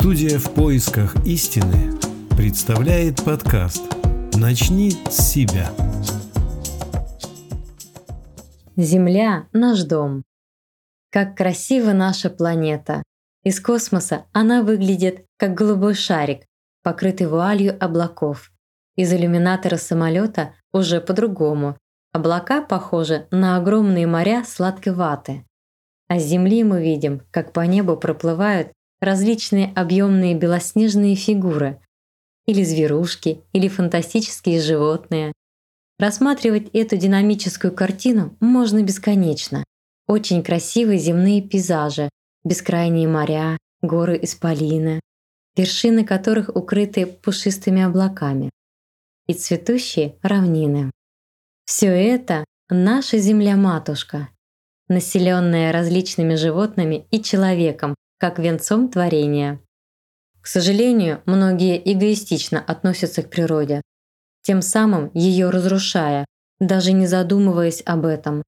Студия в поисках истины представляет подкаст «Начни с себя». Земля – наш дом. Как красива наша планета. Из космоса она выглядит как голубой шарик, покрытый вуалью облаков. Из иллюминатора самолета уже по-другому. Облака похожи на огромные моря сладкой ваты. А с Земли мы видим, как по небу проплывают различные объемные белоснежные фигуры, или зверушки, или фантастические животные. Рассматривать эту динамическую картину можно бесконечно. Очень красивые земные пейзажи, бескрайние моря, горы исполины, вершины которых укрыты пушистыми облаками, и цветущие равнины. Все это — наша земля-матушка, населенная различными животными и человеком, как венцом творения. К сожалению, многие эгоистично относятся к природе, тем самым ее разрушая, даже не задумываясь об этом.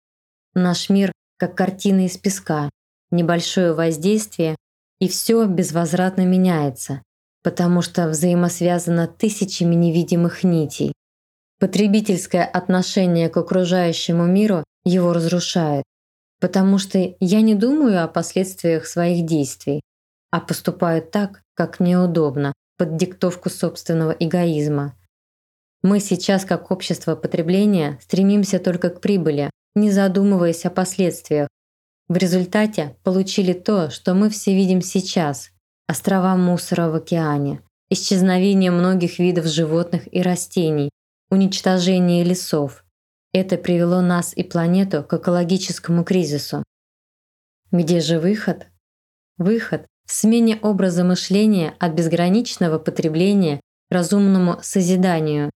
Наш мир как картина из песка, небольшое воздействие, и все безвозвратно меняется, потому что взаимосвязано тысячами невидимых нитей. Потребительское отношение к окружающему миру его разрушает потому что я не думаю о последствиях своих действий, а поступаю так, как мне удобно, под диктовку собственного эгоизма. Мы сейчас, как общество потребления, стремимся только к прибыли, не задумываясь о последствиях. В результате получили то, что мы все видим сейчас – острова мусора в океане, исчезновение многих видов животных и растений, уничтожение лесов – это привело нас и планету к экологическому кризису. Где же выход? Выход в смене образа мышления от безграничного потребления к разумному созиданию.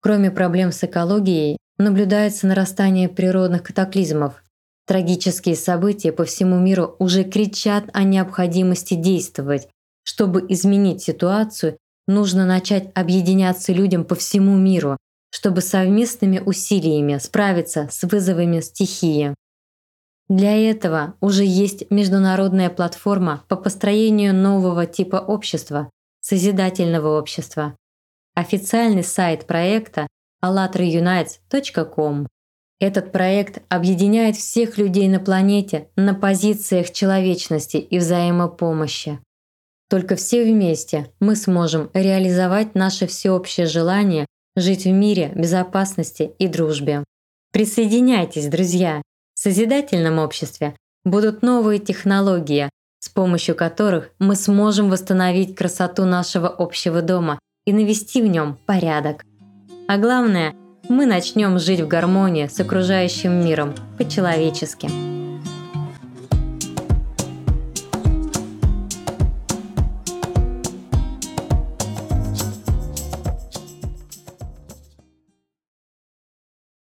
Кроме проблем с экологией, наблюдается нарастание природных катаклизмов. Трагические события по всему миру уже кричат о необходимости действовать. Чтобы изменить ситуацию, нужно начать объединяться людям по всему миру, чтобы совместными усилиями справиться с вызовами стихии. Для этого уже есть международная платформа по построению нового типа общества, созидательного общества. Официальный сайт проекта allatraunites.com. Этот проект объединяет всех людей на планете на позициях человечности и взаимопомощи. Только все вместе мы сможем реализовать наше всеобщее желание жить в мире, безопасности и дружбе. Присоединяйтесь, друзья! В созидательном обществе будут новые технологии, с помощью которых мы сможем восстановить красоту нашего общего дома и навести в нем порядок. А главное, мы начнем жить в гармонии с окружающим миром по-человечески.